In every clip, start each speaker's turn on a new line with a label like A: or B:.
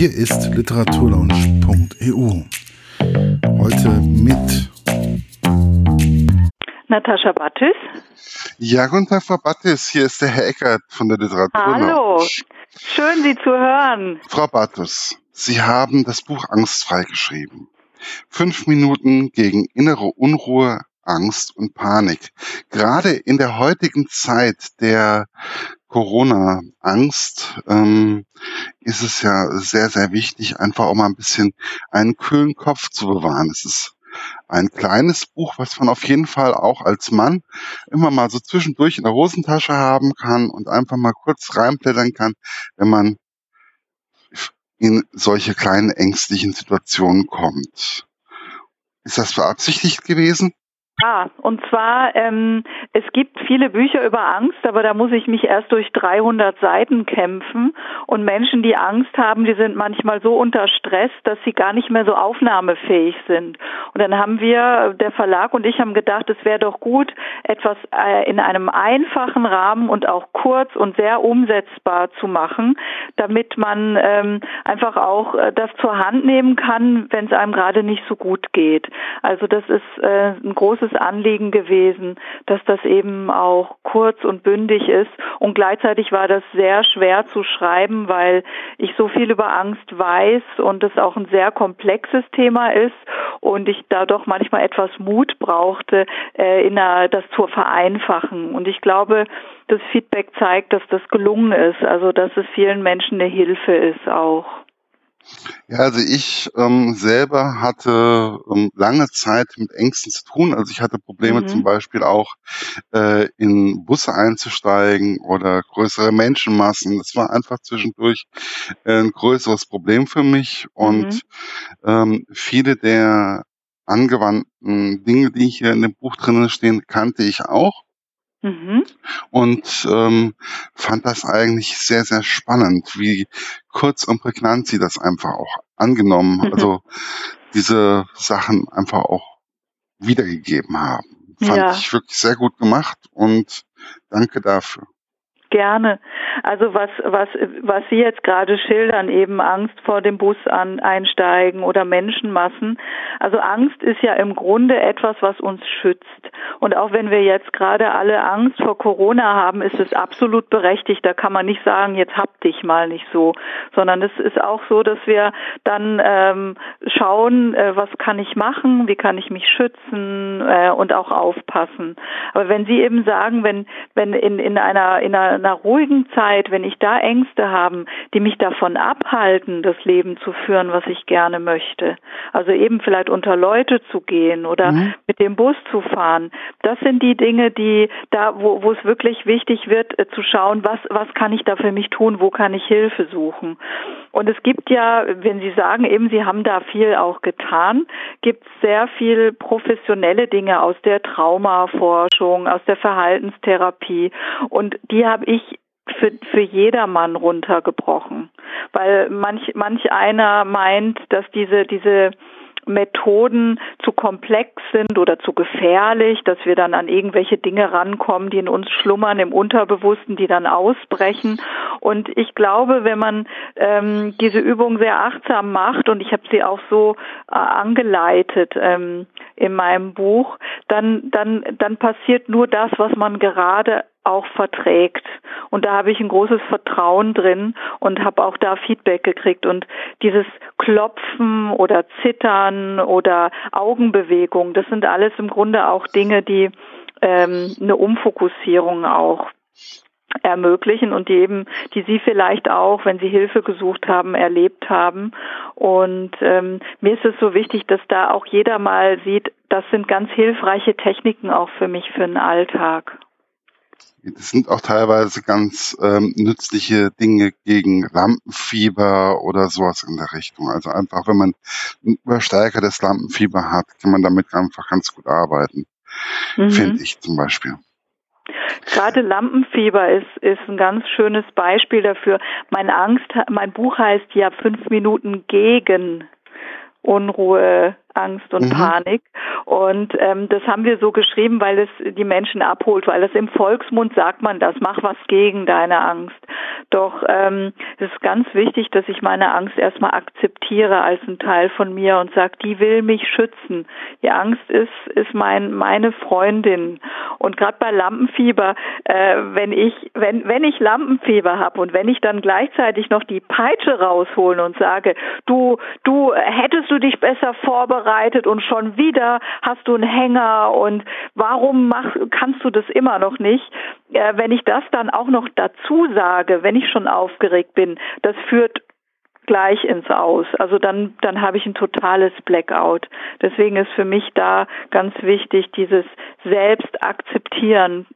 A: Hier ist literaturlaunch.eu. Heute mit
B: Natascha Battis.
C: Ja, guten Tag, Frau Battis. Hier ist der Herr Eckert von der Literaturlaunch.
B: Hallo, schön Sie zu hören.
C: Frau Battis, Sie haben das Buch Angstfrei geschrieben. Fünf Minuten gegen innere Unruhe, Angst und Panik. Gerade in der heutigen Zeit der Corona-Angst ähm, ist es ja sehr, sehr wichtig, einfach auch mal ein bisschen einen kühlen Kopf zu bewahren. Es ist ein kleines Buch, was man auf jeden Fall auch als Mann immer mal so zwischendurch in der Hosentasche haben kann und einfach mal kurz reinblättern kann, wenn man in solche kleinen ängstlichen Situationen kommt. Ist das beabsichtigt gewesen?
B: Ja, und zwar, ähm, es gibt viele Bücher über Angst, aber da muss ich mich erst durch 300 Seiten kämpfen. Und Menschen, die Angst haben, die sind manchmal so unter Stress, dass sie gar nicht mehr so aufnahmefähig sind. Und dann haben wir, der Verlag und ich haben gedacht, es wäre doch gut, etwas äh, in einem einfachen Rahmen und auch kurz und sehr umsetzbar zu machen, damit man ähm, einfach auch äh, das zur Hand nehmen kann, wenn es einem gerade nicht so gut geht. Also das ist äh, ein großes großes Anliegen gewesen, dass das eben auch kurz und bündig ist. Und gleichzeitig war das sehr schwer zu schreiben, weil ich so viel über Angst weiß und es auch ein sehr komplexes Thema ist und ich da doch manchmal etwas Mut brauchte, äh, in einer, das zu vereinfachen. Und ich glaube, das Feedback zeigt, dass das gelungen ist, also dass es vielen Menschen eine Hilfe ist auch.
C: Ja, also ich ähm, selber hatte ähm, lange Zeit mit Ängsten zu tun. Also ich hatte Probleme mhm. zum Beispiel auch äh, in Busse einzusteigen oder größere Menschenmassen. Das war einfach zwischendurch äh, ein größeres Problem für mich. Und mhm. ähm, viele der angewandten Dinge, die hier in dem Buch drinnen stehen, kannte ich auch. Mhm. Und ähm, fand das eigentlich sehr, sehr spannend, wie kurz und prägnant sie das einfach auch angenommen, mhm. also diese Sachen einfach auch wiedergegeben haben. Fand ja. ich wirklich sehr gut gemacht und danke dafür.
B: Gerne. Also was, was, was Sie jetzt gerade schildern, eben Angst vor dem Bus an, einsteigen oder Menschenmassen. Also Angst ist ja im Grunde etwas, was uns schützt. Und auch wenn wir jetzt gerade alle Angst vor Corona haben, ist es absolut berechtigt. Da kann man nicht sagen, jetzt hab dich mal nicht so, sondern es ist auch so, dass wir dann ähm, schauen, äh, was kann ich machen, wie kann ich mich schützen äh, und auch aufpassen. Aber wenn Sie eben sagen, wenn, wenn in, in einer, in einer einer ruhigen Zeit, wenn ich da Ängste habe, die mich davon abhalten, das Leben zu führen, was ich gerne möchte, also eben vielleicht unter Leute zu gehen oder mhm. mit dem Bus zu fahren, das sind die Dinge, die da, wo, wo es wirklich wichtig wird, äh, zu schauen, was, was kann ich da für mich tun, wo kann ich Hilfe suchen. Und es gibt ja, wenn Sie sagen, eben Sie haben da viel auch getan, gibt es sehr viel professionelle Dinge aus der Traumaforschung, aus der Verhaltenstherapie. Und die habe ich für, für jedermann runtergebrochen. Weil manch, manch einer meint, dass diese, diese Methoden zu komplex sind oder zu gefährlich, dass wir dann an irgendwelche Dinge rankommen, die in uns schlummern, im Unterbewussten, die dann ausbrechen. Und ich glaube, wenn man ähm, diese Übung sehr achtsam macht, und ich habe sie auch so äh, angeleitet ähm, in meinem Buch, dann, dann, dann passiert nur das, was man gerade auch verträgt. Und da habe ich ein großes Vertrauen drin und habe auch da Feedback gekriegt. Und dieses Klopfen oder Zittern oder Augenbewegung, das sind alles im Grunde auch Dinge, die ähm, eine Umfokussierung auch ermöglichen und die eben, die Sie vielleicht auch, wenn Sie Hilfe gesucht haben, erlebt haben. Und ähm, mir ist es so wichtig, dass da auch jeder mal sieht, das sind ganz hilfreiche Techniken auch für mich für den Alltag.
C: Das sind auch teilweise ganz ähm, nützliche Dinge gegen Lampenfieber oder sowas in der Richtung. Also einfach, wenn man ein übersteigertes Lampenfieber hat, kann man damit einfach ganz gut arbeiten. Mhm. Finde ich zum Beispiel.
B: Gerade Lampenfieber ist, ist ein ganz schönes Beispiel dafür. Mein Angst, mein Buch heißt ja fünf Minuten gegen Unruhe, Angst und mhm. Panik. Und ähm, das haben wir so geschrieben, weil es die Menschen abholt, weil es im Volksmund sagt man das, mach was gegen deine Angst. Doch ähm, es ist ganz wichtig, dass ich meine Angst erstmal akzeptiere als ein Teil von mir und sage, die will mich schützen. Die Angst ist, ist mein, meine Freundin. Und gerade bei Lampenfieber, äh, wenn ich, wenn, wenn ich Lampenfieber habe und wenn ich dann gleichzeitig noch die Peitsche raushole und sage, du, du hättest du dich besser vorbereitet und schon wieder hast du einen Hänger und warum mach, kannst du das immer noch nicht? Äh, wenn ich das dann auch noch dazu sage, wenn ich schon aufgeregt bin, das führt gleich ins Aus. Also dann, dann habe ich ein totales Blackout. Deswegen ist für mich da ganz wichtig, dieses Selbst akzeptieren,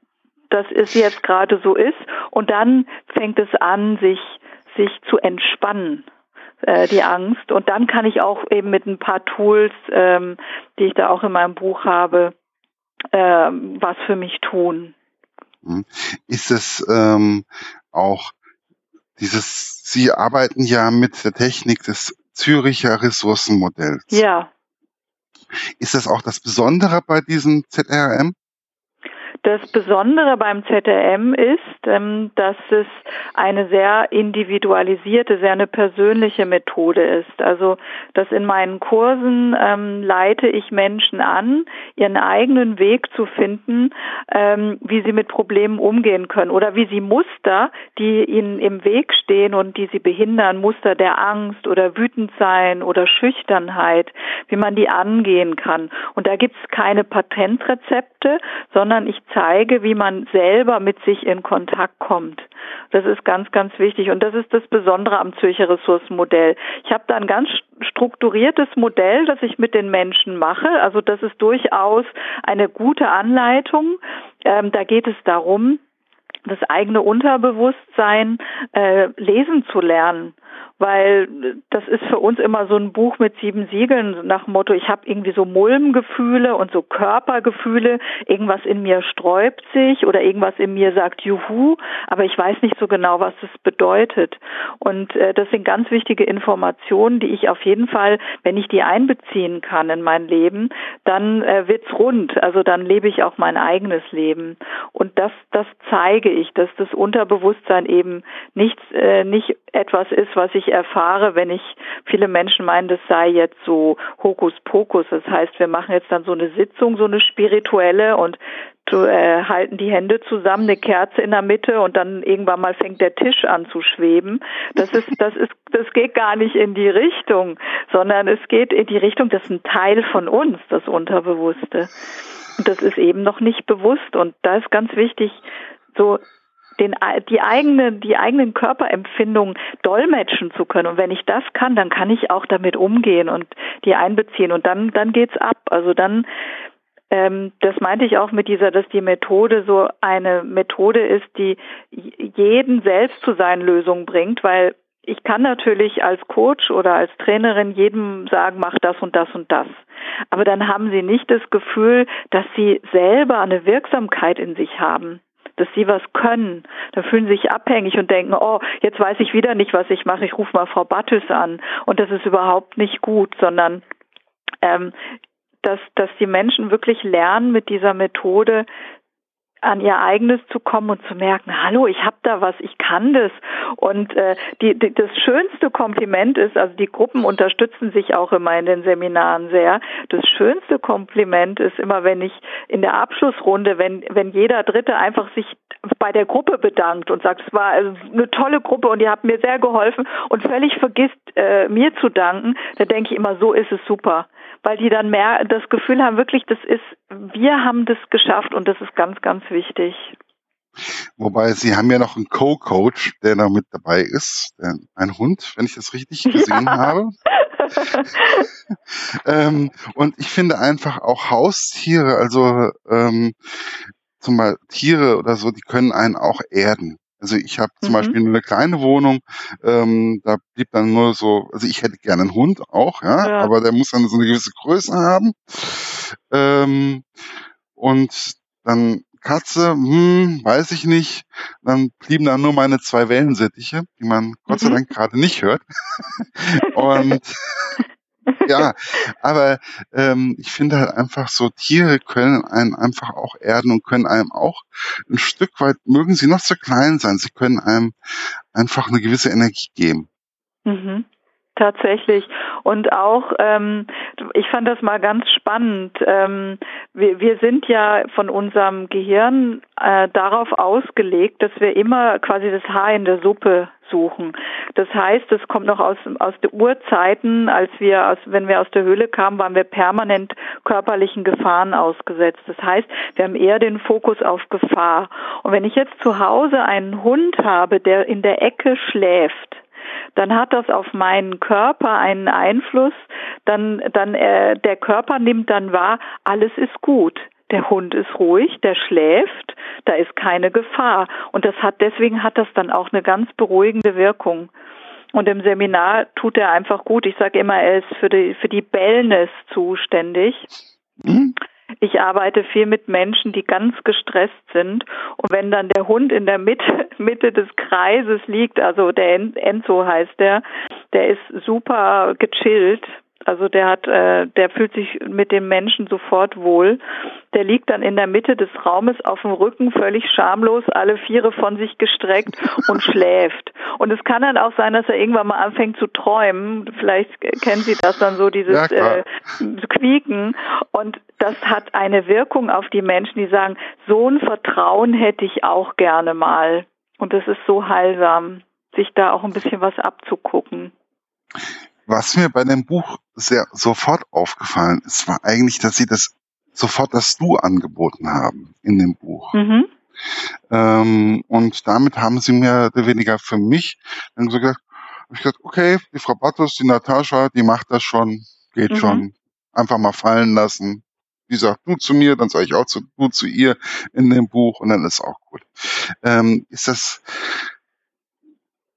B: dass es jetzt gerade so ist. Und dann fängt es an, sich, sich zu entspannen äh, die Angst. Und dann kann ich auch eben mit ein paar Tools, ähm, die ich da auch in meinem Buch habe, ähm, was für mich tun.
C: Hm. Ist es ähm, auch dieses, Sie arbeiten ja mit der Technik des Züricher Ressourcenmodells.
B: Ja.
C: Ist das auch das Besondere bei diesem ZRM?
B: Das Besondere beim ZRM ist, ähm, dass es eine sehr individualisierte, sehr eine persönliche Methode ist. Also, dass in meinen Kursen ähm, leite ich Menschen an, ihren eigenen Weg zu finden, ähm, wie sie mit Problemen umgehen können oder wie sie Muster, die ihnen im Weg stehen und die sie behindern, Muster der Angst oder wütend sein oder Schüchternheit, wie man die angehen kann. Und da gibt es keine Patentrezepte, sondern ich zeige, wie man selber mit sich in Kontakt kommt. Das ist ganz, ganz wichtig und das ist das Besondere am Zürcher Ressourcenmodell. Ich habe da ein ganz strukturiertes Modell, das ich mit den Menschen mache. Also das ist durchaus eine gute Anleitung. Ähm, da geht es darum, das eigene Unterbewusstsein äh, lesen zu lernen weil das ist für uns immer so ein Buch mit sieben Siegeln nach dem Motto, ich habe irgendwie so Mulmgefühle und so Körpergefühle, irgendwas in mir sträubt sich oder irgendwas in mir sagt Juhu, aber ich weiß nicht so genau, was das bedeutet. Und äh, das sind ganz wichtige Informationen, die ich auf jeden Fall, wenn ich die einbeziehen kann in mein Leben, dann äh, wird's rund. Also dann lebe ich auch mein eigenes Leben. Und das, das zeige ich, dass das Unterbewusstsein eben nichts, äh, nicht etwas ist, was ich erfahre, wenn ich, viele Menschen meinen, das sei jetzt so Hokuspokus. Das heißt, wir machen jetzt dann so eine Sitzung, so eine spirituelle und äh, halten die Hände zusammen, eine Kerze in der Mitte und dann irgendwann mal fängt der Tisch an zu schweben. Das ist, das ist, das geht gar nicht in die Richtung, sondern es geht in die Richtung, das ist ein Teil von uns, das Unterbewusste. Und das ist eben noch nicht bewusst und da ist ganz wichtig, so den, die eigene, die eigenen Körperempfindungen dolmetschen zu können. Und wenn ich das kann, dann kann ich auch damit umgehen und die einbeziehen. Und dann, dann geht's ab. Also dann, ähm, das meinte ich auch mit dieser, dass die Methode so eine Methode ist, die jeden selbst zu seinen Lösungen bringt, weil ich kann natürlich als Coach oder als Trainerin jedem sagen, mach das und das und das. Aber dann haben sie nicht das Gefühl, dass sie selber eine Wirksamkeit in sich haben dass sie was können. Da fühlen sie sich abhängig und denken, oh, jetzt weiß ich wieder nicht, was ich mache, ich rufe mal Frau Battes an. Und das ist überhaupt nicht gut, sondern ähm, dass, dass die Menschen wirklich lernen, mit dieser Methode an ihr eigenes zu kommen und zu merken, hallo, ich habe da was, ich kann das. Und äh, die, die, das schönste Kompliment ist, also die Gruppen unterstützen sich auch immer in den Seminaren sehr. Das schönste Kompliment ist immer, wenn ich in der Abschlussrunde, wenn wenn jeder Dritte einfach sich bei der Gruppe bedankt und sagt, es war eine tolle Gruppe und ihr habt mir sehr geholfen und völlig vergisst äh, mir zu danken, dann denke ich immer, so ist es super weil die dann mehr das Gefühl haben, wirklich, das ist, wir haben das geschafft und das ist ganz, ganz wichtig.
C: Wobei Sie haben ja noch einen Co-Coach, der da mit dabei ist, ein Hund, wenn ich das richtig gesehen ja. habe. ähm, und ich finde einfach auch Haustiere, also ähm, zum Beispiel Tiere oder so, die können einen auch erden. Also ich habe zum mhm. Beispiel nur eine kleine Wohnung, ähm, da blieb dann nur so, also ich hätte gerne einen Hund auch, ja, ja. aber der muss dann so eine gewisse Größe haben. Ähm, und dann Katze, hm, weiß ich nicht. Dann blieben da nur meine zwei Wellensittiche, die man Gott sei mhm. Dank gerade nicht hört. und ja, aber ähm, ich finde halt einfach so, Tiere können einen einfach auch erden und können einem auch ein Stück weit, mögen sie noch so klein sein, sie können einem einfach eine gewisse Energie geben.
B: Mhm. Tatsächlich. Und auch, ähm, ich fand das mal ganz spannend. Ähm, wir, wir sind ja von unserem Gehirn äh, darauf ausgelegt, dass wir immer quasi das Haar in der Suppe suchen. Das heißt, es kommt noch aus, aus den Urzeiten, als wir aus, wenn wir aus der Höhle kamen, waren wir permanent körperlichen Gefahren ausgesetzt. Das heißt, wir haben eher den Fokus auf Gefahr. Und wenn ich jetzt zu Hause einen Hund habe, der in der Ecke schläft, dann hat das auf meinen Körper einen Einfluss, dann, dann äh, der Körper nimmt dann wahr, alles ist gut. Der Hund ist ruhig, der schläft, da ist keine Gefahr. Und das hat, deswegen hat das dann auch eine ganz beruhigende Wirkung. Und im Seminar tut er einfach gut. Ich sage immer, er ist für die, für die Bellness zuständig. Mhm. Ich arbeite viel mit Menschen, die ganz gestresst sind. Und wenn dann der Hund in der Mitte, Mitte des Kreises liegt, also der Enzo heißt der, der ist super gechillt, also der hat, äh, der fühlt sich mit dem Menschen sofort wohl. Der liegt dann in der Mitte des Raumes auf dem Rücken, völlig schamlos, alle Viere von sich gestreckt und schläft. Und es kann dann auch sein, dass er irgendwann mal anfängt zu träumen. Vielleicht kennen Sie das dann so, dieses ja, äh, Quieken. Und das hat eine Wirkung auf die Menschen, die sagen, so ein Vertrauen hätte ich auch gerne mal. Und das ist so heilsam, sich da auch ein bisschen was abzugucken.
C: Was mir bei dem Buch sehr sofort aufgefallen ist, war eigentlich, dass sie das sofort das Du angeboten haben in dem Buch. Mhm. Ähm, und damit haben sie oder weniger für mich dann so gesagt, ich gesagt, okay, die Frau Bartos, die Natascha, die macht das schon, geht mhm. schon. Einfach mal fallen lassen. Die sagt du zu mir, dann sage ich auch zu, du zu ihr in dem Buch und dann ist auch gut. Ähm, ist das,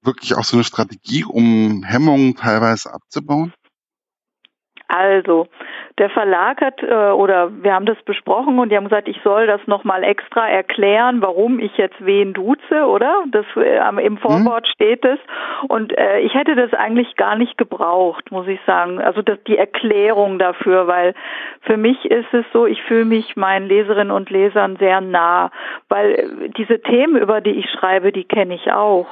C: wirklich auch so eine Strategie, um Hemmungen teilweise abzubauen?
B: Also, der Verlag hat äh, oder wir haben das besprochen und die haben gesagt, ich soll das nochmal extra erklären, warum ich jetzt wen duze, oder? Das äh, im Vorwort mhm. steht es. Und äh, ich hätte das eigentlich gar nicht gebraucht, muss ich sagen. Also das, die Erklärung dafür, weil für mich ist es so, ich fühle mich meinen Leserinnen und Lesern sehr nah, weil äh, diese Themen, über die ich schreibe, die kenne ich auch.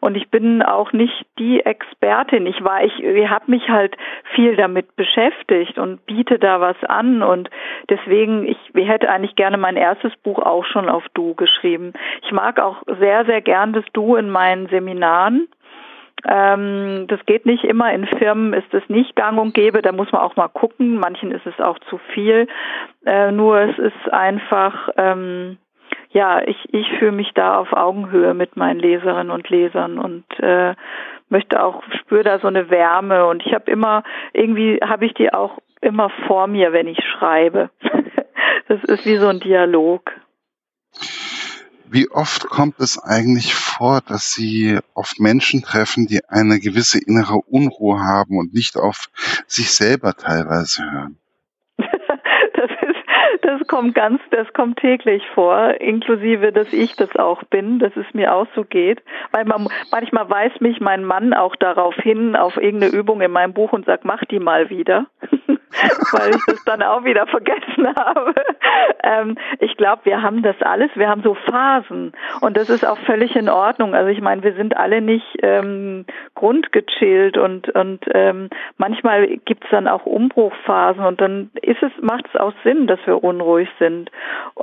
B: Und ich bin auch nicht die Expertin. Ich war, ich, ich habe mich halt viel damit beschäftigt und biete da was an. Und deswegen, ich, ich hätte eigentlich gerne mein erstes Buch auch schon auf Du geschrieben. Ich mag auch sehr, sehr gern das Du in meinen Seminaren. Ähm, das geht nicht immer. In Firmen ist es nicht gang und gäbe. Da muss man auch mal gucken. Manchen ist es auch zu viel. Äh, nur es ist einfach, ähm, ja, ich, ich fühle mich da auf Augenhöhe mit meinen Leserinnen und Lesern und äh, möchte auch, spüre da so eine Wärme und ich habe immer, irgendwie habe ich die auch immer vor mir, wenn ich schreibe. das ist wie so ein Dialog.
C: Wie oft kommt es eigentlich vor, dass Sie auf Menschen treffen, die eine gewisse innere Unruhe haben und nicht auf sich selber teilweise hören?
B: das kommt ganz, das kommt täglich vor, inklusive, dass ich das auch bin, dass es mir auch so geht. Weil man, manchmal weist mich mein Mann auch darauf hin, auf irgendeine Übung in meinem Buch und sagt, mach die mal wieder. weil ich das dann auch wieder vergessen habe. Ähm, ich glaube, wir haben das alles, wir haben so Phasen und das ist auch völlig in Ordnung. Also ich meine, wir sind alle nicht ähm, grundgechillt und und ähm, manchmal gibt's dann auch Umbruchphasen und dann ist es macht es auch Sinn, dass wir unruhig sind.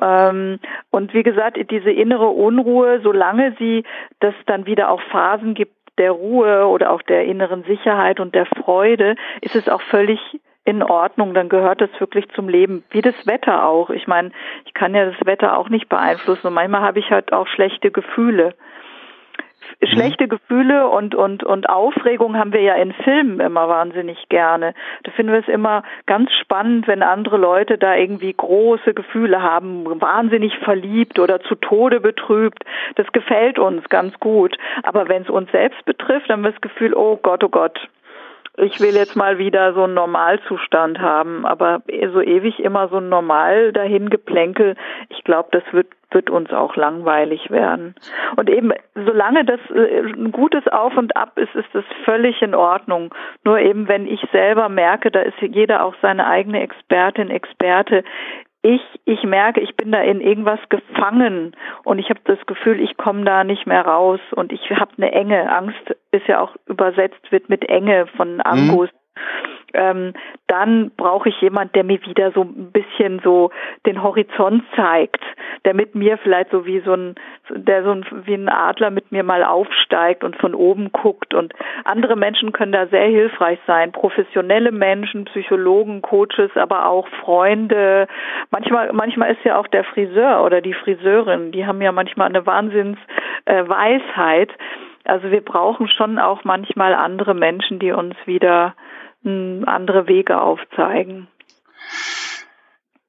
B: Ähm, und wie gesagt, diese innere Unruhe, solange sie das dann wieder auch Phasen gibt der Ruhe oder auch der inneren Sicherheit und der Freude, ist es auch völlig in Ordnung, dann gehört das wirklich zum Leben, wie das Wetter auch. Ich meine, ich kann ja das Wetter auch nicht beeinflussen und manchmal habe ich halt auch schlechte Gefühle. Schlechte mhm. Gefühle und, und, und Aufregung haben wir ja in Filmen immer wahnsinnig gerne. Da finden wir es immer ganz spannend, wenn andere Leute da irgendwie große Gefühle haben, wahnsinnig verliebt oder zu Tode betrübt. Das gefällt uns ganz gut. Aber wenn es uns selbst betrifft, dann haben wir das Gefühl, oh Gott, oh Gott, ich will jetzt mal wieder so einen Normalzustand haben, aber so ewig immer so ein Normal dahin geplänkel, ich glaube, das wird wird uns auch langweilig werden. Und eben, solange das äh, ein gutes Auf und Ab ist, ist das völlig in Ordnung. Nur eben, wenn ich selber merke, da ist jeder auch seine eigene Expertin, Experte, ich, ich merke, ich bin da in irgendwas gefangen und ich habe das Gefühl, ich komme da nicht mehr raus und ich habe eine Enge. Angst ist ja auch übersetzt wird mit Enge von mhm. Angus. Mhm ähm, dann brauche ich jemand, der mir wieder so ein bisschen so den Horizont zeigt, der mit mir vielleicht so wie so ein, der so ein, wie ein Adler mit mir mal aufsteigt und von oben guckt und andere Menschen können da sehr hilfreich sein, professionelle Menschen, Psychologen, Coaches, aber auch Freunde. Manchmal, manchmal ist ja auch der Friseur oder die Friseurin, die haben ja manchmal eine Wahnsinnsweisheit. Äh, also wir brauchen schon auch manchmal andere Menschen, die uns wieder andere Wege aufzeigen.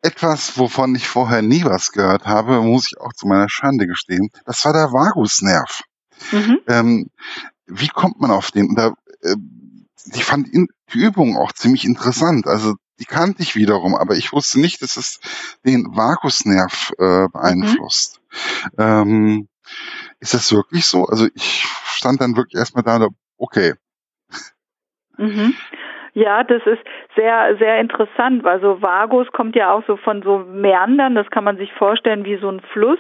C: Etwas, wovon ich vorher nie was gehört habe, muss ich auch zu meiner Schande gestehen, das war der Vagusnerv. Mhm. Ähm, wie kommt man auf den? Da, äh, ich fand in, die Übung auch ziemlich interessant. Also die kannte ich wiederum, aber ich wusste nicht, dass es den Vagusnerv äh, beeinflusst. Mhm. Ähm, ist das wirklich so? Also ich stand dann wirklich erstmal da, okay.
B: Mhm. Ja, das ist sehr, sehr interessant, weil so Vagus kommt ja auch so von so Meandern, das kann man sich vorstellen wie so ein Fluss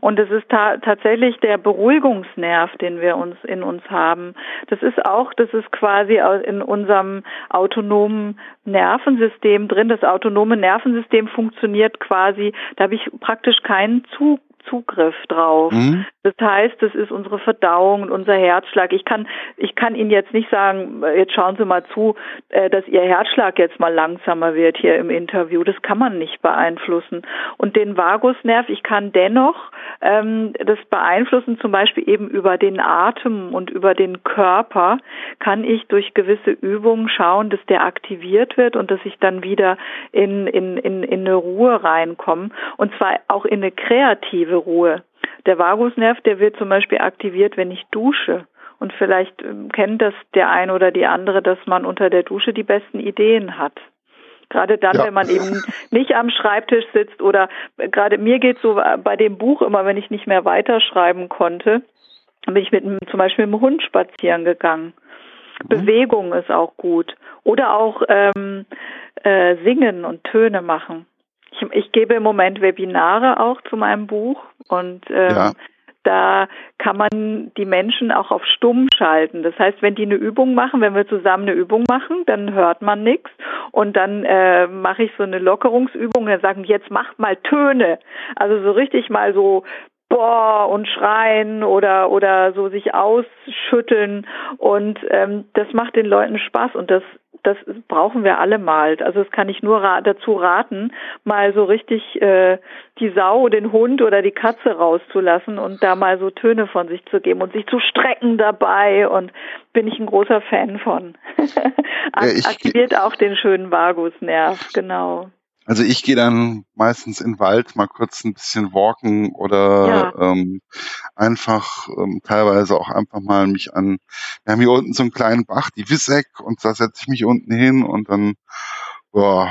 B: und es ist ta tatsächlich der Beruhigungsnerv, den wir uns in uns haben. Das ist auch, das ist quasi in unserem autonomen Nervensystem drin. Das autonome Nervensystem funktioniert quasi, da habe ich praktisch keinen Zug Zugriff drauf. Mhm. Das heißt, das ist unsere Verdauung und unser Herzschlag. Ich kann, ich kann Ihnen jetzt nicht sagen, jetzt schauen Sie mal zu, äh, dass Ihr Herzschlag jetzt mal langsamer wird hier im Interview. Das kann man nicht beeinflussen. Und den Vagusnerv, ich kann dennoch ähm, das beeinflussen, zum Beispiel eben über den Atem und über den Körper, kann ich durch gewisse Übungen schauen, dass der aktiviert wird und dass ich dann wieder in, in, in, in eine Ruhe reinkomme. Und zwar auch in eine kreative Ruhe. Der Vagusnerv, der wird zum Beispiel aktiviert, wenn ich dusche. Und vielleicht ähm, kennt das der eine oder die andere, dass man unter der Dusche die besten Ideen hat. Gerade dann, ja. wenn man eben nicht am Schreibtisch sitzt oder gerade mir geht so bei dem Buch immer, wenn ich nicht mehr weiterschreiben konnte, bin ich mit zum Beispiel mit dem Hund spazieren gegangen. Mhm. Bewegung ist auch gut. Oder auch ähm, äh, singen und Töne machen. Ich, ich gebe im Moment Webinare auch zu meinem Buch und ähm, ja. da kann man die Menschen auch auf stumm schalten. Das heißt, wenn die eine Übung machen, wenn wir zusammen eine Übung machen, dann hört man nichts und dann äh, mache ich so eine Lockerungsübung, dann sagen, jetzt macht mal Töne. Also so richtig mal so boah und schreien oder oder so sich ausschütteln und ähm, das macht den Leuten Spaß und das das brauchen wir alle mal. Also das kann ich nur ra dazu raten, mal so richtig äh, die Sau, den Hund oder die Katze rauszulassen und da mal so Töne von sich zu geben und sich zu strecken dabei und bin ich ein großer Fan von. Aktiviert auch den schönen Vagusnerv, genau.
C: Also ich gehe dann meistens in den Wald mal kurz ein bisschen walken oder ja. ähm, einfach ähm, teilweise auch einfach mal mich an, wir haben hier unten so einen kleinen Bach, die Wisseck, und da setze ich mich unten hin und dann, boah,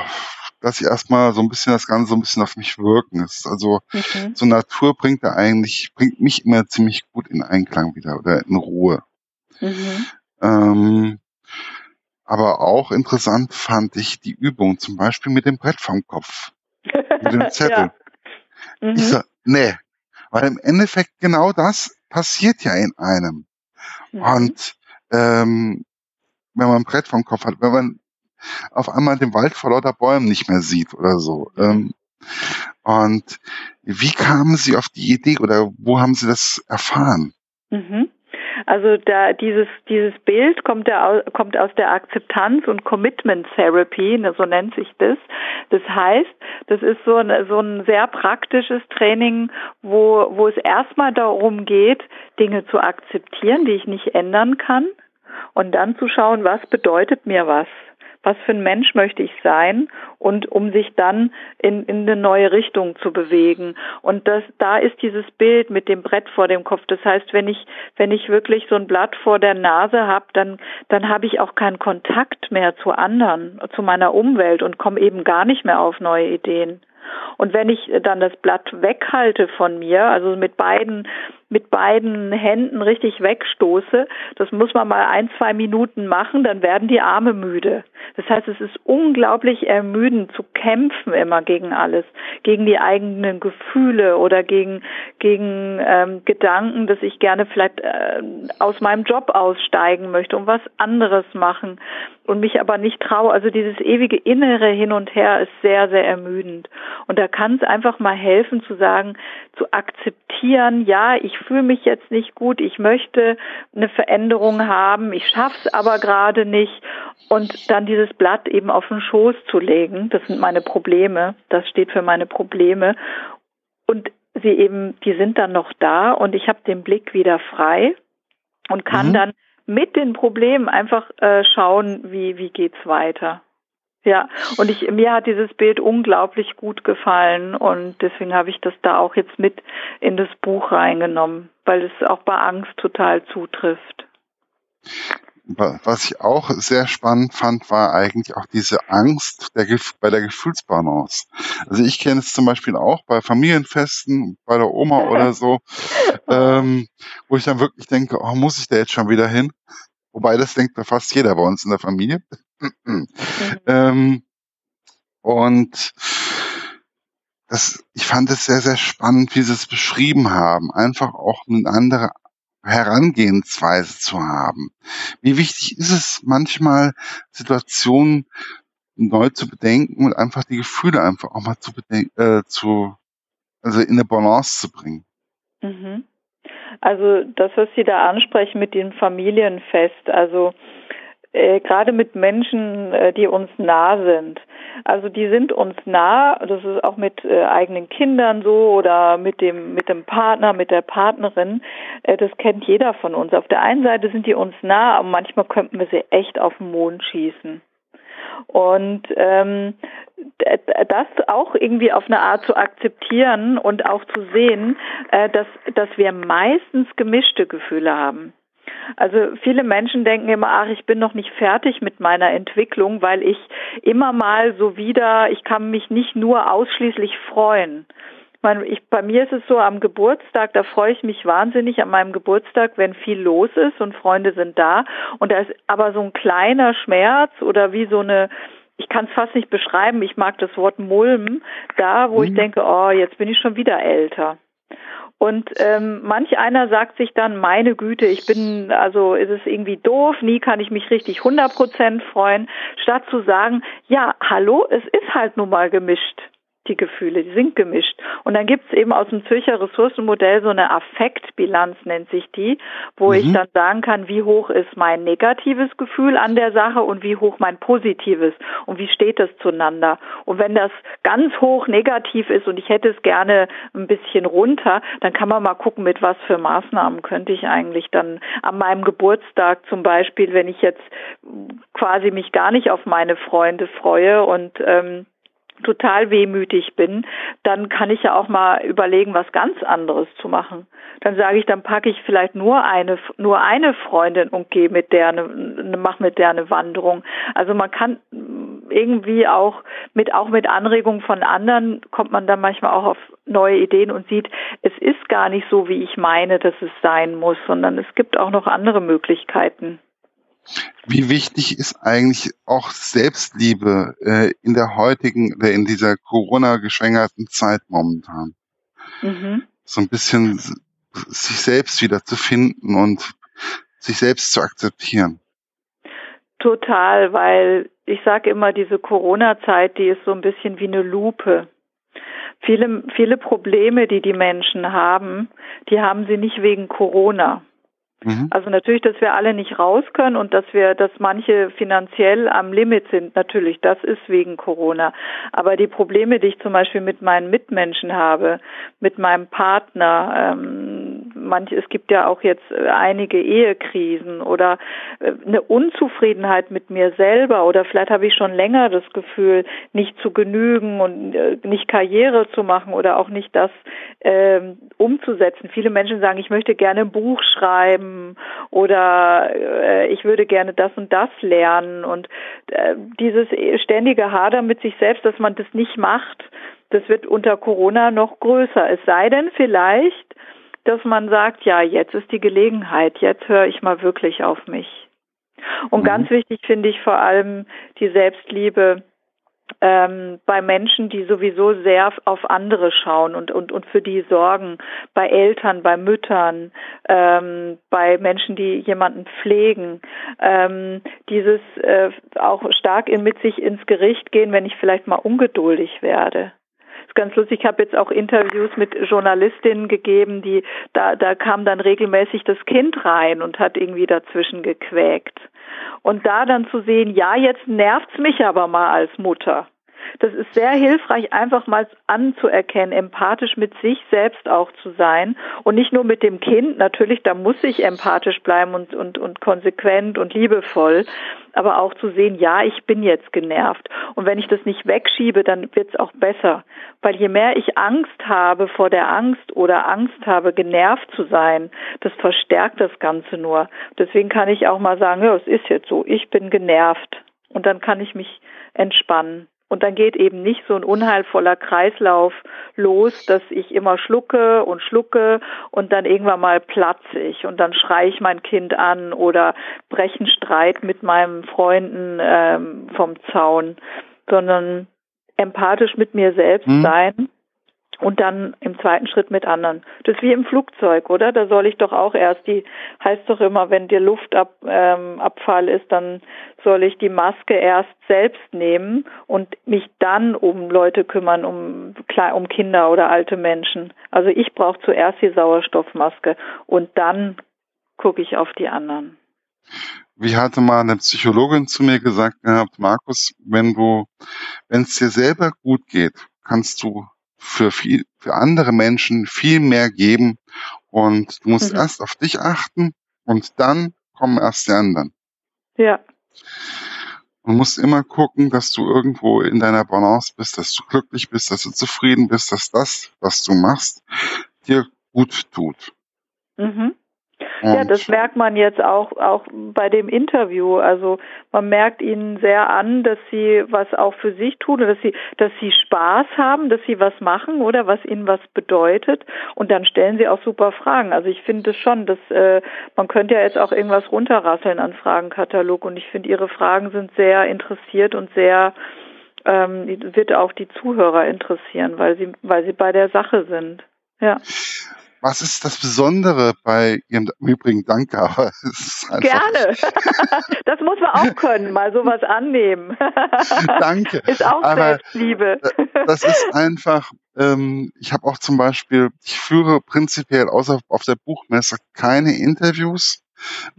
C: dass ich erstmal so ein bisschen das Ganze so ein bisschen auf mich wirken. ist also mhm. so Natur bringt da eigentlich, bringt mich immer ziemlich gut in Einklang wieder oder in Ruhe. Mhm. Ähm, aber auch interessant fand ich die Übung, zum Beispiel mit dem Brett vom Kopf. Mit dem Zettel. ja. mhm. Ich so, nee. Weil im Endeffekt genau das passiert ja in einem. Mhm. Und ähm, wenn man ein Brett vom Kopf hat, wenn man auf einmal den Wald vor lauter Bäumen nicht mehr sieht oder so. Ähm, und wie kamen Sie auf die Idee oder wo haben Sie das erfahren?
B: Mhm. Also da dieses dieses Bild kommt der kommt aus der Akzeptanz und Commitment Therapy, ne, so nennt sich das. Das heißt, das ist so ein, so ein sehr praktisches Training, wo wo es erstmal darum geht, Dinge zu akzeptieren, die ich nicht ändern kann, und dann zu schauen, was bedeutet mir was was für ein Mensch möchte ich sein und um sich dann in, in eine neue Richtung zu bewegen. Und das, da ist dieses Bild mit dem Brett vor dem Kopf. Das heißt, wenn ich, wenn ich wirklich so ein Blatt vor der Nase habe, dann, dann habe ich auch keinen Kontakt mehr zu anderen, zu meiner Umwelt und komme eben gar nicht mehr auf neue Ideen. Und wenn ich dann das Blatt weghalte von mir, also mit beiden mit beiden Händen richtig wegstoße, das muss man mal ein, zwei Minuten machen, dann werden die Arme müde. Das heißt, es ist unglaublich ermüdend zu kämpfen immer gegen alles, gegen die eigenen Gefühle oder gegen, gegen ähm, Gedanken, dass ich gerne vielleicht äh, aus meinem Job aussteigen möchte und was anderes machen und mich aber nicht traue. Also dieses ewige innere Hin und Her ist sehr, sehr ermüdend. Und da kann es einfach mal helfen zu sagen, zu akzeptieren, ja, ich fühle mich jetzt nicht gut, ich möchte eine Veränderung haben, ich schaff's aber gerade nicht. Und dann dieses Blatt eben auf den Schoß zu legen, das sind meine Probleme, das steht für meine Probleme. Und sie eben, die sind dann noch da und ich habe den Blick wieder frei und kann mhm. dann mit den Problemen einfach äh, schauen, wie wie geht's weiter. Ja, und ich, mir hat dieses Bild unglaublich gut gefallen und deswegen habe ich das da auch jetzt mit in das Buch reingenommen, weil es auch bei Angst total zutrifft.
C: Was ich auch sehr spannend fand, war eigentlich auch diese Angst der, bei der Gefühlsbalance. Also ich kenne es zum Beispiel auch bei Familienfesten, bei der Oma oder so, ähm, wo ich dann wirklich denke, oh, muss ich da jetzt schon wieder hin? Wobei das denkt fast jeder bei uns in der Familie. Mhm. Ähm, und das, ich fand es sehr, sehr spannend, wie sie es beschrieben haben. Einfach auch eine andere Herangehensweise zu haben. Wie wichtig ist es manchmal, Situationen neu zu bedenken und einfach die Gefühle einfach auch mal zu bedenken, äh, zu, also in eine Balance zu bringen.
B: Mhm. Also das, was Sie da ansprechen mit dem Familienfest, also äh, gerade mit Menschen, äh, die uns nah sind. Also die sind uns nah, das ist auch mit äh, eigenen Kindern so oder mit dem mit dem Partner, mit der Partnerin. Äh, das kennt jeder von uns. Auf der einen Seite sind die uns nah, aber manchmal könnten wir sie echt auf den Mond schießen. Und ähm, das auch irgendwie auf eine Art zu akzeptieren und auch zu sehen, äh, dass, dass wir meistens gemischte Gefühle haben. Also viele Menschen denken immer, ach, ich bin noch nicht fertig mit meiner Entwicklung, weil ich immer mal so wieder, ich kann mich nicht nur ausschließlich freuen. Ich meine, ich, bei mir ist es so am Geburtstag, da freue ich mich wahnsinnig an meinem Geburtstag, wenn viel los ist und Freunde sind da. Und da ist aber so ein kleiner Schmerz oder wie so eine, ich kann es fast nicht beschreiben, ich mag das Wort Mulm, da wo mhm. ich denke, oh, jetzt bin ich schon wieder älter. Und ähm, manch einer sagt sich dann, meine Güte, ich bin, also ist es irgendwie doof, nie kann ich mich richtig 100 Prozent freuen, statt zu sagen, ja, hallo, es ist halt nun mal gemischt die Gefühle, die sind gemischt. Und dann gibt es eben aus dem Zürcher Ressourcenmodell so eine Affektbilanz, nennt sich die, wo mhm. ich dann sagen kann, wie hoch ist mein negatives Gefühl an der Sache und wie hoch mein positives und wie steht das zueinander. Und wenn das ganz hoch negativ ist und ich hätte es gerne ein bisschen runter, dann kann man mal gucken, mit was für Maßnahmen könnte ich eigentlich dann an meinem Geburtstag zum Beispiel, wenn ich jetzt quasi mich gar nicht auf meine Freunde freue und ähm, total wehmütig bin, dann kann ich ja auch mal überlegen, was ganz anderes zu machen. Dann sage ich, dann packe ich vielleicht nur eine nur eine Freundin und gehe mit der eine, mach mit der eine Wanderung. Also man kann irgendwie auch mit auch mit Anregungen von anderen kommt man dann manchmal auch auf neue Ideen und sieht, es ist gar nicht so, wie ich meine, dass es sein muss, sondern es gibt auch noch andere Möglichkeiten.
C: Wie wichtig ist eigentlich auch Selbstliebe äh, in der heutigen, in dieser Corona-geschwängerten Zeit momentan? Mhm. So ein bisschen sich selbst wieder zu finden und sich selbst zu akzeptieren.
B: Total, weil ich sage immer, diese Corona-Zeit, die ist so ein bisschen wie eine Lupe. Viele, viele Probleme, die die Menschen haben, die haben sie nicht wegen Corona Mhm. Also natürlich, dass wir alle nicht raus können und dass wir, dass manche finanziell am Limit sind, natürlich, das ist wegen Corona. Aber die Probleme, die ich zum Beispiel mit meinen Mitmenschen habe, mit meinem Partner, ähm, manche, es gibt ja auch jetzt äh, einige Ehekrisen oder äh, eine Unzufriedenheit mit mir selber oder vielleicht habe ich schon länger das Gefühl, nicht zu genügen und äh, nicht Karriere zu machen oder auch nicht das ähm, umzusetzen. Viele Menschen sagen, ich möchte gerne ein Buch schreiben oder äh, ich würde gerne das und das lernen und äh, dieses ständige Hader mit sich selbst, dass man das nicht macht, das wird unter Corona noch größer. Es sei denn vielleicht, dass man sagt, ja, jetzt ist die Gelegenheit, jetzt höre ich mal wirklich auf mich. Und mhm. ganz wichtig finde ich vor allem die Selbstliebe ähm, bei Menschen, die sowieso sehr auf andere schauen und, und, und für die sorgen, bei Eltern, bei Müttern, ähm, bei Menschen, die jemanden pflegen, ähm, dieses äh, auch stark in, mit sich ins Gericht gehen, wenn ich vielleicht mal ungeduldig werde ist ganz lustig. Ich habe jetzt auch Interviews mit Journalistinnen gegeben, die da da kam dann regelmäßig das Kind rein und hat irgendwie dazwischen gequäkt. Und da dann zu sehen, ja, jetzt nervt's mich aber mal als Mutter. Das ist sehr hilfreich, einfach mal anzuerkennen, empathisch mit sich selbst auch zu sein und nicht nur mit dem Kind. Natürlich, da muss ich empathisch bleiben und, und, und konsequent und liebevoll, aber auch zu sehen, ja, ich bin jetzt genervt. Und wenn ich das nicht wegschiebe, dann wird's auch besser. Weil je mehr ich Angst habe vor der Angst oder Angst habe, genervt zu sein, das verstärkt das Ganze nur. Deswegen kann ich auch mal sagen, ja, es ist jetzt so, ich bin genervt. Und dann kann ich mich entspannen. Und dann geht eben nicht so ein unheilvoller Kreislauf los, dass ich immer schlucke und schlucke und dann irgendwann mal platze ich und dann schreie ich mein Kind an oder breche einen Streit mit meinen Freunden ähm, vom Zaun, sondern empathisch mit mir selbst hm. sein und dann im zweiten Schritt mit anderen. Das ist wie im Flugzeug, oder? Da soll ich doch auch erst die, heißt doch immer, wenn der Luftabfall ähm, ist, dann soll ich die Maske erst selbst nehmen und mich dann um Leute kümmern, um, um Kinder oder alte Menschen. Also ich brauche zuerst die Sauerstoffmaske und dann gucke ich auf die anderen.
C: Wie hatte mal eine Psychologin zu mir gesagt gehabt, Markus, wenn du, wenn es dir selber gut geht, kannst du für viel, für andere Menschen viel mehr geben und du musst mhm. erst auf dich achten und dann kommen erst die anderen.
B: Ja.
C: Du musst immer gucken, dass du irgendwo in deiner Balance bist, dass du glücklich bist, dass du zufrieden bist, dass das, was du machst, dir gut tut.
B: Mhm. Ja, das merkt man jetzt auch, auch bei dem Interview. Also man merkt ihnen sehr an, dass sie was auch für sich tun, dass sie, dass sie Spaß haben, dass sie was machen oder was ihnen was bedeutet. Und dann stellen sie auch super Fragen. Also ich finde es schon, dass äh, man könnte ja jetzt auch irgendwas runterrasseln an Fragenkatalog. Und ich finde ihre Fragen sind sehr interessiert und sehr ähm, wird auch die Zuhörer interessieren, weil sie, weil sie bei der Sache sind. Ja.
C: Was ist das Besondere bei Ihrem im Übrigen Danke, aber
B: Gerne. das muss man auch können, mal sowas annehmen.
C: Danke.
B: Ist auch aber Selbstliebe.
C: das ist einfach, ähm, ich habe auch zum Beispiel, ich führe prinzipiell außer auf der Buchmesse keine Interviews,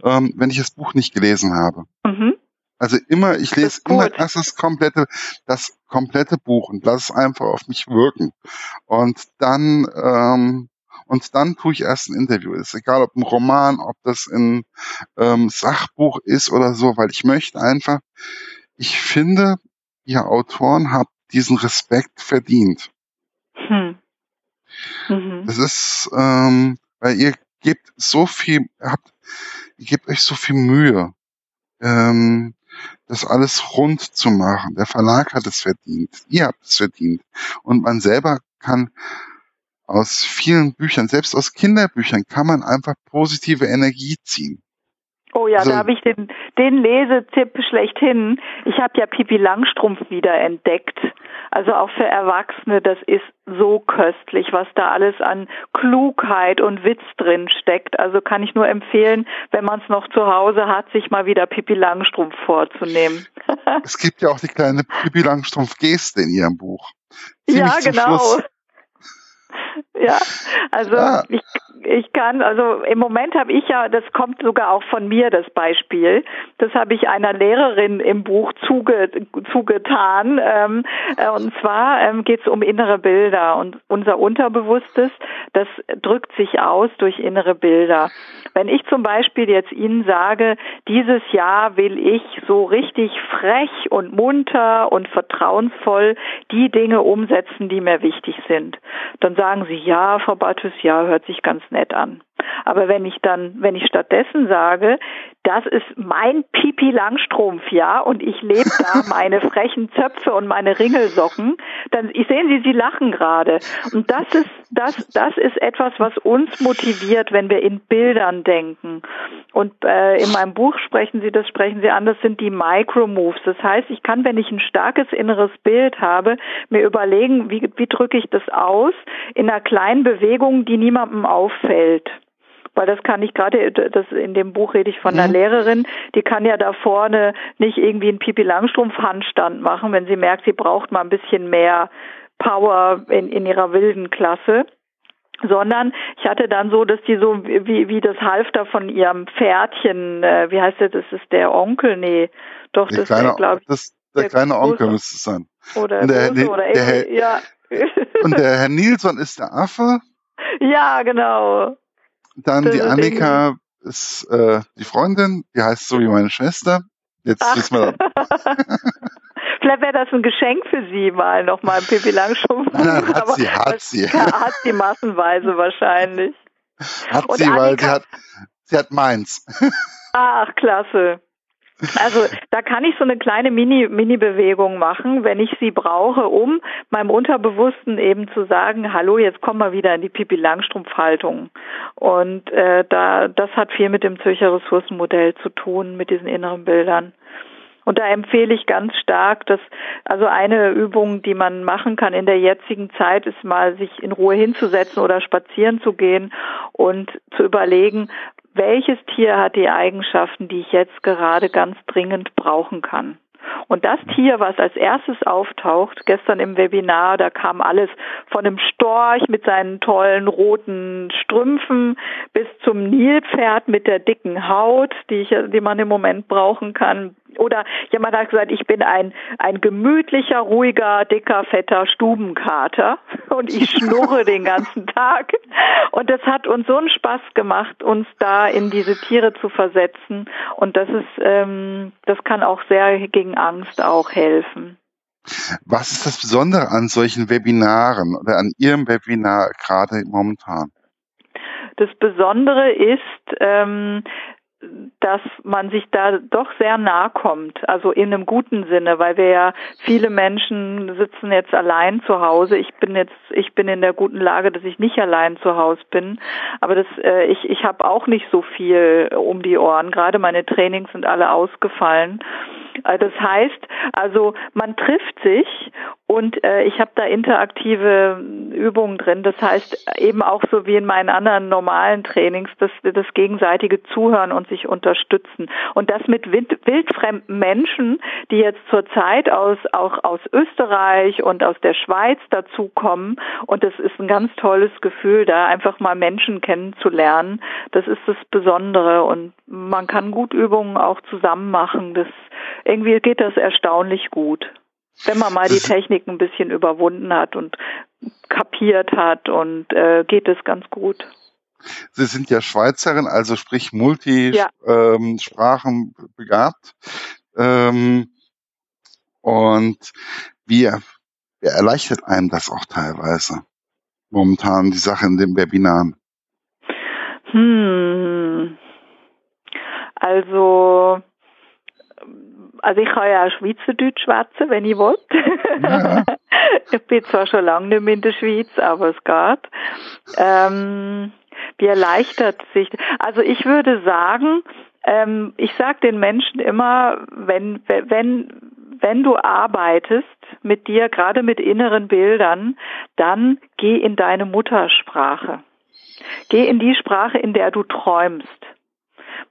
C: ähm, wenn ich das Buch nicht gelesen habe. Mhm. Also immer, ich lese immer erst das komplette, das komplette Buch und lasse es einfach auf mich wirken. Und dann ähm, und dann tue ich erst ein Interview. Ist egal, ob ein Roman, ob das ein ähm, Sachbuch ist oder so, weil ich möchte einfach, ich finde, ihr Autoren habt diesen Respekt verdient. Hm. Mhm. Das ist, ähm, weil ihr gebt so viel, habt, ihr gebt euch so viel Mühe, ähm, das alles rund zu machen. Der Verlag hat es verdient, ihr habt es verdient und man selber kann aus vielen Büchern, selbst aus Kinderbüchern, kann man einfach positive Energie ziehen.
B: Oh ja, also, da habe ich den, den Lesetipp schlechthin. Ich habe ja Pipi Langstrumpf wieder entdeckt. Also auch für Erwachsene, das ist so köstlich, was da alles an Klugheit und Witz drin steckt. Also kann ich nur empfehlen, wenn man es noch zu Hause hat, sich mal wieder Pipi Langstrumpf vorzunehmen.
C: es gibt ja auch die kleine Pipi Langstrumpf Geste in ihrem Buch.
B: Ziemlich ja, genau. Schluss ja, also ja. ich ich kann, also im Moment habe ich ja, das kommt sogar auch von mir, das Beispiel. Das habe ich einer Lehrerin im Buch zuge, zugetan. Ähm, äh, und zwar ähm, geht es um innere Bilder und unser Unterbewusstes, das drückt sich aus durch innere Bilder. Wenn ich zum Beispiel jetzt Ihnen sage, dieses Jahr will ich so richtig frech und munter und vertrauensvoll die Dinge umsetzen, die mir wichtig sind, dann sagen Sie, ja, Frau Bartus, ja, hört sich ganz nett an. Aber wenn ich dann, wenn ich stattdessen sage, das ist mein Pipi Langstrumpf, ja, und ich lebe da meine frechen Zöpfe und meine Ringelsocken, dann ich sehen Sie, Sie lachen gerade. Und das ist das das ist etwas, was uns motiviert, wenn wir in Bildern denken. Und äh, in meinem Buch sprechen Sie das sprechen Sie an, das sind die Micro Moves. Das heißt, ich kann, wenn ich ein starkes inneres Bild habe, mir überlegen, wie wie drücke ich das aus in einer kleinen Bewegung, die niemandem auffällt weil das kann ich gerade, das in dem Buch rede ich von mhm. einer Lehrerin, die kann ja da vorne nicht irgendwie einen Pipi Langstrumpf Handstand machen, wenn sie merkt, sie braucht mal ein bisschen mehr Power in, in ihrer wilden Klasse sondern ich hatte dann so, dass die so wie wie das Halfter von ihrem Pferdchen, äh, wie heißt der, das ist der Onkel, nee, doch
C: der
B: das
C: ist glaube ich das, der, der kleine Onkel müsste es sein.
B: Oder und der, Große, oder der, Herr, ja.
C: und der Herr Nilsson ist der Affe.
B: Ja, genau.
C: Dann die Annika ist äh, die Freundin, die heißt so wie meine Schwester. Jetzt Ach. wissen wir.
B: Vielleicht wäre das ein Geschenk für Sie mal nochmal ein Pippi Langstrumpf.
C: Nein, hat sie, hat sie.
B: Hat sie massenweise wahrscheinlich.
C: Hat Und sie, Annika, weil sie hat, sie hat meins.
B: Ach, klasse. Also da kann ich so eine kleine Mini Mini Bewegung machen, wenn ich sie brauche, um meinem Unterbewussten eben zu sagen, hallo, jetzt komm mal wieder in die Pipi Langstrumpf Haltung. Und äh, da das hat viel mit dem Zürcher Ressourcenmodell zu tun, mit diesen inneren Bildern. Und da empfehle ich ganz stark, dass also eine Übung, die man machen kann in der jetzigen Zeit, ist mal sich in Ruhe hinzusetzen oder spazieren zu gehen und zu überlegen, welches Tier hat die Eigenschaften, die ich jetzt gerade ganz dringend brauchen kann. Und das Tier, was als erstes auftaucht, gestern im Webinar, da kam alles von einem Storch mit seinen tollen roten Strümpfen bis zum Nilpferd mit der dicken Haut, die ich, die man im Moment brauchen kann. Oder jemand hat gesagt, ich bin ein, ein gemütlicher, ruhiger, dicker, fetter Stubenkater und ich schnurre den ganzen Tag. Und das hat uns so einen Spaß gemacht, uns da in diese Tiere zu versetzen. Und das ist, ähm, das kann auch sehr gegen Angst auch helfen.
C: Was ist das Besondere an solchen Webinaren oder an Ihrem Webinar gerade momentan?
B: Das Besondere ist, ähm, dass man sich da doch sehr nahe kommt, also in einem guten Sinne, weil wir ja viele Menschen sitzen jetzt allein zu Hause. Ich bin jetzt, ich bin in der guten Lage, dass ich nicht allein zu Hause bin, aber das, äh, ich, ich habe auch nicht so viel um die Ohren. Gerade meine Trainings sind alle ausgefallen. Äh, das heißt, also man trifft sich und äh, ich habe da interaktive Übungen drin. Das heißt eben auch so wie in meinen anderen normalen Trainings, dass das gegenseitige Zuhören und sich unterstützen. Und das mit wild, wildfremden Menschen, die jetzt zurzeit aus auch aus Österreich und aus der Schweiz dazukommen. Und das ist ein ganz tolles Gefühl, da einfach mal Menschen kennenzulernen. Das ist das Besondere und man kann gut Übungen auch zusammen machen. Das irgendwie geht das erstaunlich gut. Wenn man mal die Technik ein bisschen überwunden hat und kapiert hat und äh, geht es ganz gut.
C: Sie sind ja Schweizerin, also sprich Multisprachen ja. ähm, begabt. Ähm, und wie, wie erleichtert einem das auch teilweise? Momentan die Sache in den Webinaren.
B: Hm. Also also ich kann ja auch Schweizerdeutsch schwätzen, wenn ich will. Ja. ich bin zwar schon lange nicht mehr in der Schweiz, aber es geht. Ähm, wie erleichtert sich. Also ich würde sagen, ähm, ich sage den Menschen immer, wenn, wenn, wenn du arbeitest mit dir, gerade mit inneren Bildern, dann geh in deine Muttersprache. Geh in die Sprache, in der du träumst.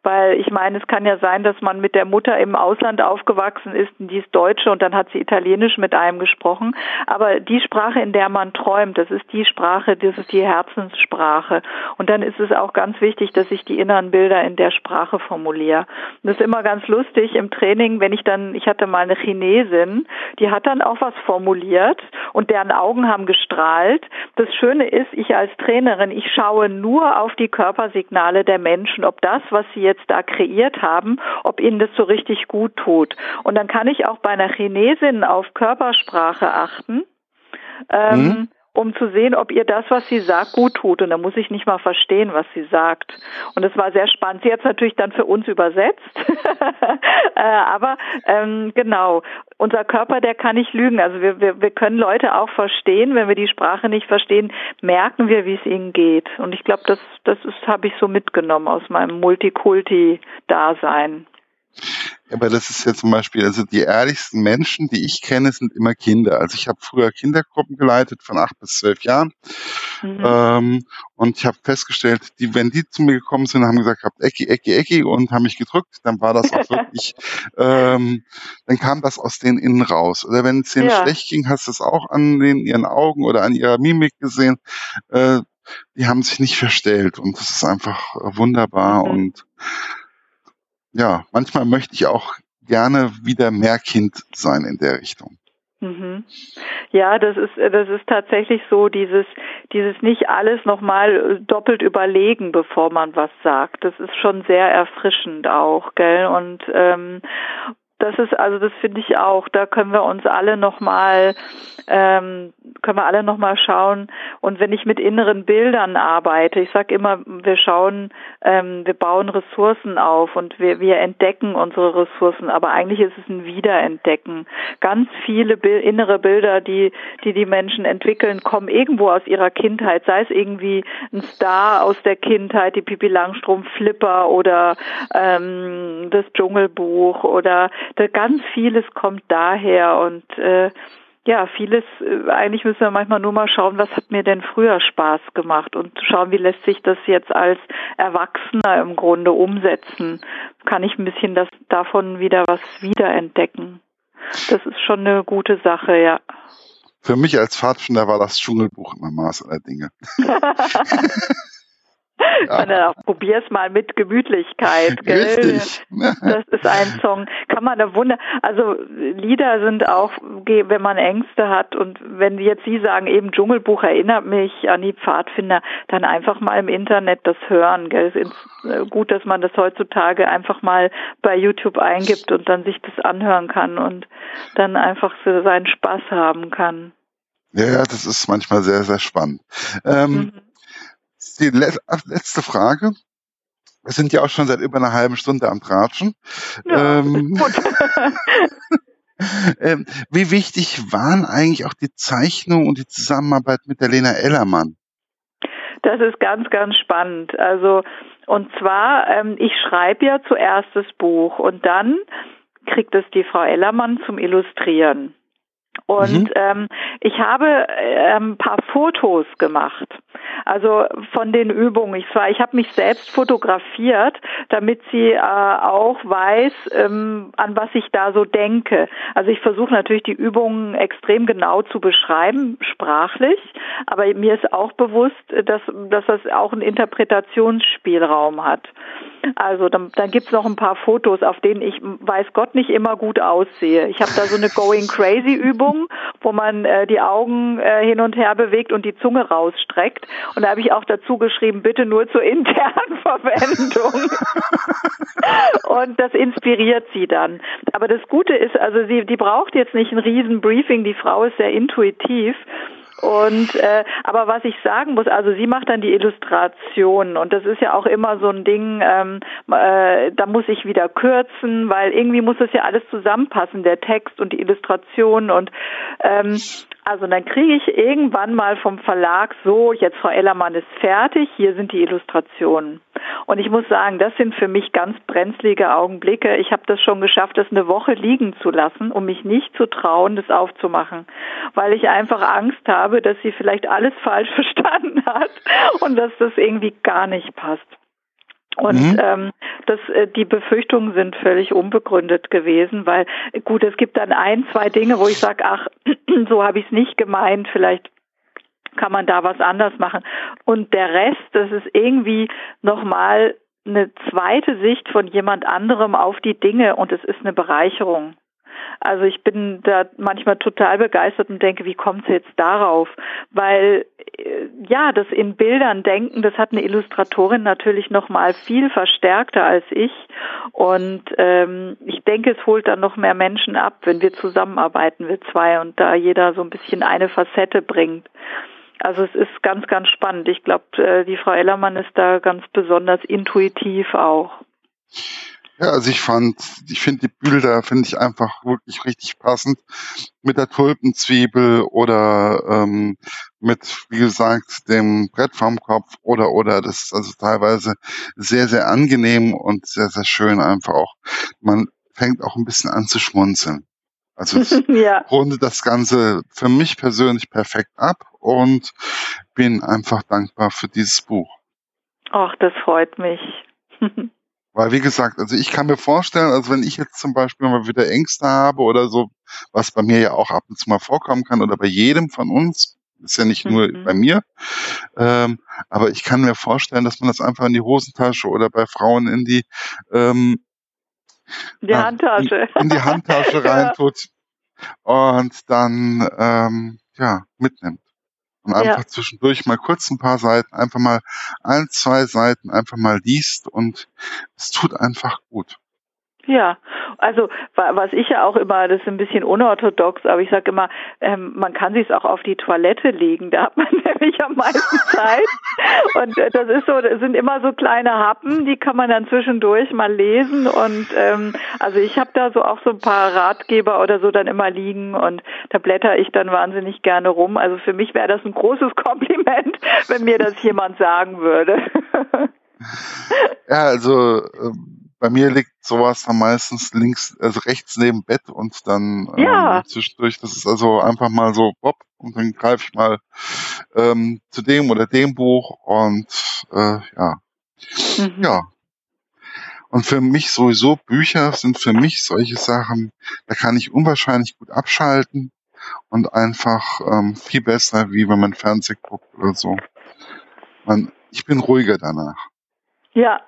B: Weil ich meine, es kann ja sein, dass man mit der Mutter im Ausland aufgewachsen ist, und die ist Deutsche und dann hat sie Italienisch mit einem gesprochen. Aber die Sprache, in der man träumt, das ist die Sprache, das ist die Herzenssprache. Und dann ist es auch ganz wichtig, dass ich die inneren Bilder in der Sprache formuliere. Und das ist immer ganz lustig im Training, wenn ich dann, ich hatte mal eine Chinesin, die hat dann auch was formuliert und deren Augen haben gestrahlt. Das Schöne ist, ich als Trainerin, ich schaue nur auf die Körpersignale der Menschen, ob das, was sie jetzt da kreiert haben, ob ihnen das so richtig gut tut. Und dann kann ich auch bei einer Chinesin auf Körpersprache achten. Ähm, mhm um zu sehen, ob ihr das, was sie sagt, gut tut. Und da muss ich nicht mal verstehen, was sie sagt. Und es war sehr spannend. Sie hat es natürlich dann für uns übersetzt. äh, aber ähm, genau, unser Körper, der kann nicht lügen. Also wir, wir, wir können Leute auch verstehen. Wenn wir die Sprache nicht verstehen, merken wir, wie es ihnen geht. Und ich glaube, das, das habe ich so mitgenommen aus meinem Multikulti-Dasein.
C: Aber das ist ja zum Beispiel, also die ehrlichsten Menschen, die ich kenne, sind immer Kinder. Also ich habe früher Kindergruppen geleitet von acht bis zwölf Jahren. Mhm. Ähm, und ich habe festgestellt, die, wenn die zu mir gekommen sind, haben gesagt, habt Ecki, Ecki, Ecki und haben mich gedrückt, dann war das auch wirklich, ähm, dann kam das aus denen innen raus. Oder wenn es denen ja. schlecht ging, hast du es auch an den, ihren Augen oder an ihrer Mimik gesehen. Äh, die haben sich nicht verstellt und das ist einfach wunderbar mhm. und ja, manchmal möchte ich auch gerne wieder mehr Kind sein in der Richtung.
B: Mhm. Ja, das ist das ist tatsächlich so dieses dieses nicht alles nochmal doppelt überlegen, bevor man was sagt. Das ist schon sehr erfrischend auch, gell? Und ähm, das ist also das finde ich auch. Da können wir uns alle noch mal ähm, können wir alle noch mal schauen. Und wenn ich mit inneren Bildern arbeite, ich sage immer, wir schauen, ähm, wir bauen Ressourcen auf und wir, wir entdecken unsere Ressourcen. Aber eigentlich ist es ein Wiederentdecken. Ganz viele Bil innere Bilder, die, die die Menschen entwickeln, kommen irgendwo aus ihrer Kindheit. Sei es irgendwie ein Star aus der Kindheit, die Pipi Langstrom Flipper oder ähm, das Dschungelbuch oder da ganz vieles kommt daher und äh, ja, vieles, äh, eigentlich müssen wir manchmal nur mal schauen, was hat mir denn früher Spaß gemacht und schauen, wie lässt sich das jetzt als Erwachsener im Grunde umsetzen. Kann ich ein bisschen das, davon wieder was wiederentdecken. Das ist schon eine gute Sache, ja.
C: Für mich als Pfadfinder war das Dschungelbuch immer Maß aller Dinge.
B: Dann auch probier's mal mit Gemütlichkeit, gell? Richtig. Das ist ein Song. Kann man da wunder. Also Lieder sind auch, wenn man Ängste hat und wenn jetzt Sie sagen, eben Dschungelbuch erinnert mich an die Pfadfinder, dann einfach mal im Internet das hören, gell? Es ist äh, gut, dass man das heutzutage einfach mal bei YouTube eingibt und dann sich das anhören kann und dann einfach so seinen Spaß haben kann.
C: Ja, das ist manchmal sehr, sehr spannend. Ähm, mhm die letzte Frage. Wir sind ja auch schon seit über einer halben Stunde am Tratschen. Ja, ähm, ähm, wie wichtig waren eigentlich auch die Zeichnung und die Zusammenarbeit mit der Lena Ellermann?
B: Das ist ganz, ganz spannend. Also und zwar, ähm, ich schreibe ja zuerst das Buch und dann kriegt es die Frau Ellermann zum Illustrieren. Und mhm. ähm, ich habe äh, ein paar Fotos gemacht. Also von den Übungen. Ich zwar, ich habe mich selbst fotografiert, damit sie äh, auch weiß, ähm, an was ich da so denke. Also ich versuche natürlich die Übungen extrem genau zu beschreiben, sprachlich, aber mir ist auch bewusst, dass, dass das auch einen Interpretationsspielraum hat. Also dann, dann gibt's noch ein paar Fotos, auf denen ich weiß Gott nicht immer gut aussehe. Ich habe da so eine Going Crazy Übung, wo man äh, die Augen äh, hin und her bewegt und die Zunge rausstreckt. Und da habe ich auch dazu geschrieben, bitte nur zur internen Verwendung. und das inspiriert sie dann. Aber das Gute ist, also sie, die braucht jetzt nicht ein riesen Briefing. Die Frau ist sehr intuitiv. Und äh, aber was ich sagen muss, also sie macht dann die Illustration und das ist ja auch immer so ein Ding, ähm, äh, da muss ich wieder kürzen, weil irgendwie muss das ja alles zusammenpassen, der Text und die Illustration und ähm, also dann kriege ich irgendwann mal vom Verlag so, jetzt Frau Ellermann ist fertig, hier sind die Illustrationen. Und ich muss sagen, das sind für mich ganz brenzlige Augenblicke. Ich habe das schon geschafft, das eine Woche liegen zu lassen, um mich nicht zu trauen, das aufzumachen, weil ich einfach Angst habe, dass sie vielleicht alles falsch verstanden hat und dass das irgendwie gar nicht passt. Und mhm. ähm, das, äh, die Befürchtungen sind völlig unbegründet gewesen, weil gut, es gibt dann ein, zwei Dinge, wo ich sage, ach, so habe ich es nicht gemeint, vielleicht kann man da was anders machen. Und der Rest, das ist irgendwie nochmal eine zweite Sicht von jemand anderem auf die Dinge und es ist eine Bereicherung. Also ich bin da manchmal total begeistert und denke, wie kommt es jetzt darauf? Weil äh, ja, das in Bildern denken, das hat eine Illustratorin natürlich noch mal viel verstärkter als ich und ähm, ich denke, es holt dann noch mehr Menschen ab, wenn wir zusammenarbeiten, wir zwei und da jeder so ein bisschen eine Facette bringt. Also es ist ganz, ganz spannend. Ich glaube, äh, die Frau Ellermann ist da ganz besonders intuitiv auch.
C: Ja, also ich fand, ich finde die Bilder, finde ich einfach wirklich richtig passend mit der Tulpenzwiebel oder ähm, mit, wie gesagt, dem Brett vom Kopf oder oder das ist also teilweise sehr, sehr angenehm und sehr, sehr schön einfach auch. Man fängt auch ein bisschen an zu schmunzeln. Also ja. rundet das Ganze für mich persönlich perfekt ab und bin einfach dankbar für dieses Buch.
B: Ach, das freut mich.
C: Weil, wie gesagt, also ich kann mir vorstellen, also wenn ich jetzt zum Beispiel mal wieder Ängste habe oder so, was bei mir ja auch ab und zu mal vorkommen kann oder bei jedem von uns, ist ja nicht nur mhm. bei mir, ähm, aber ich kann mir vorstellen, dass man das einfach in die Hosentasche oder bei Frauen in die ähm,
B: die Handtasche.
C: In, in die Handtasche reintut und dann ähm, ja mitnimmt und einfach ja. zwischendurch mal kurz ein paar Seiten, einfach mal ein, zwei Seiten einfach mal liest und es tut einfach gut.
B: Ja, also was ich ja auch immer, das ist ein bisschen unorthodox, aber ich sage immer, ähm, man kann sich auch auf die Toilette legen, da hat man nämlich am meisten Zeit. Und äh, das ist so, das sind immer so kleine Happen, die kann man dann zwischendurch mal lesen. Und ähm, also ich habe da so auch so ein paar Ratgeber oder so dann immer liegen und da blätter ich dann wahnsinnig gerne rum. Also für mich wäre das ein großes Kompliment, wenn mir das jemand sagen würde.
C: ja, also ähm bei mir liegt sowas dann meistens links, also rechts neben Bett und dann
B: ja. ähm,
C: zwischendurch, das ist also einfach mal so Bob und dann greife ich mal ähm, zu dem oder dem Buch und äh, ja. Mhm. Ja. Und für mich sowieso Bücher sind für mich solche Sachen, da kann ich unwahrscheinlich gut abschalten und einfach ähm, viel besser, wie wenn man Fernsehen guckt oder so. Man, ich bin ruhiger danach.
B: Ja,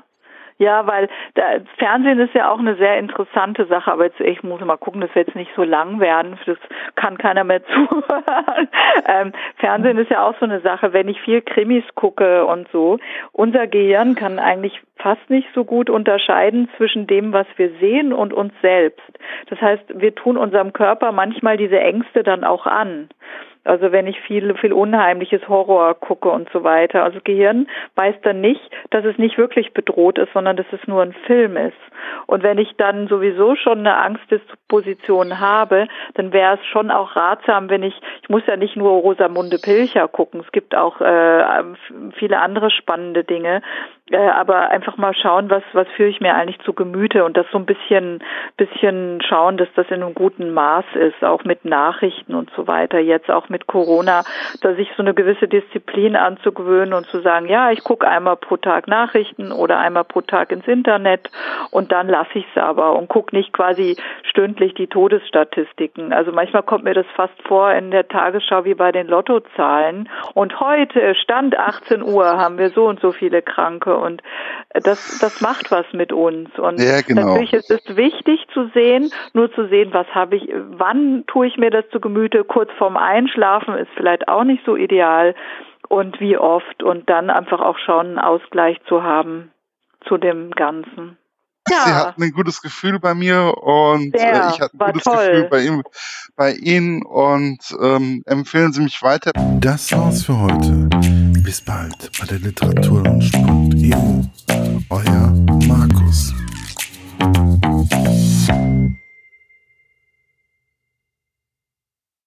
B: ja, weil der Fernsehen ist ja auch eine sehr interessante Sache, aber jetzt ich muss mal gucken, dass wir jetzt nicht so lang werden, das kann keiner mehr zuhören. ähm, Fernsehen ist ja auch so eine Sache, wenn ich viel Krimis gucke und so, unser Gehirn kann eigentlich fast nicht so gut unterscheiden zwischen dem, was wir sehen und uns selbst. Das heißt, wir tun unserem Körper manchmal diese Ängste dann auch an. Also wenn ich viel, viel unheimliches Horror gucke und so weiter. Also Gehirn weiß dann nicht, dass es nicht wirklich bedroht ist, sondern dass es nur ein Film ist. Und wenn ich dann sowieso schon eine Angstdisposition habe, dann wäre es schon auch ratsam, wenn ich, ich muss ja nicht nur Rosamunde Pilcher gucken, es gibt auch äh, viele andere spannende Dinge, äh, aber einfach mal schauen, was, was führe ich mir eigentlich zu Gemüte und das so ein bisschen, bisschen schauen, dass das in einem guten Maß ist, auch mit Nachrichten und so weiter, jetzt auch mit Corona, da sich so eine gewisse Disziplin anzugewöhnen und zu sagen, ja, ich gucke einmal pro Tag Nachrichten oder einmal pro Tag ins Internet und dann lasse ich es aber und gucke nicht quasi stündlich die Todesstatistiken. Also manchmal kommt mir das fast vor in der Tagesschau wie bei den Lottozahlen und heute, Stand 18 Uhr, haben wir so und so viele Kranke und das, das macht was mit uns. Und
C: ja, genau.
B: natürlich ist es wichtig zu sehen, nur zu sehen, was habe ich, wann tue ich mir das zu Gemüte, kurz vorm Einschlafen ist vielleicht auch nicht so ideal und wie oft und dann einfach auch schon einen Ausgleich zu haben zu dem Ganzen.
C: Ja. Sie hatten ein gutes Gefühl bei mir und äh, ich hatte ein gutes toll. Gefühl bei, ihm, bei Ihnen und ähm, empfehlen Sie mich weiter.
A: Das war's für heute. Bis bald bei der Literaturlaunch.eu. Euer Markus.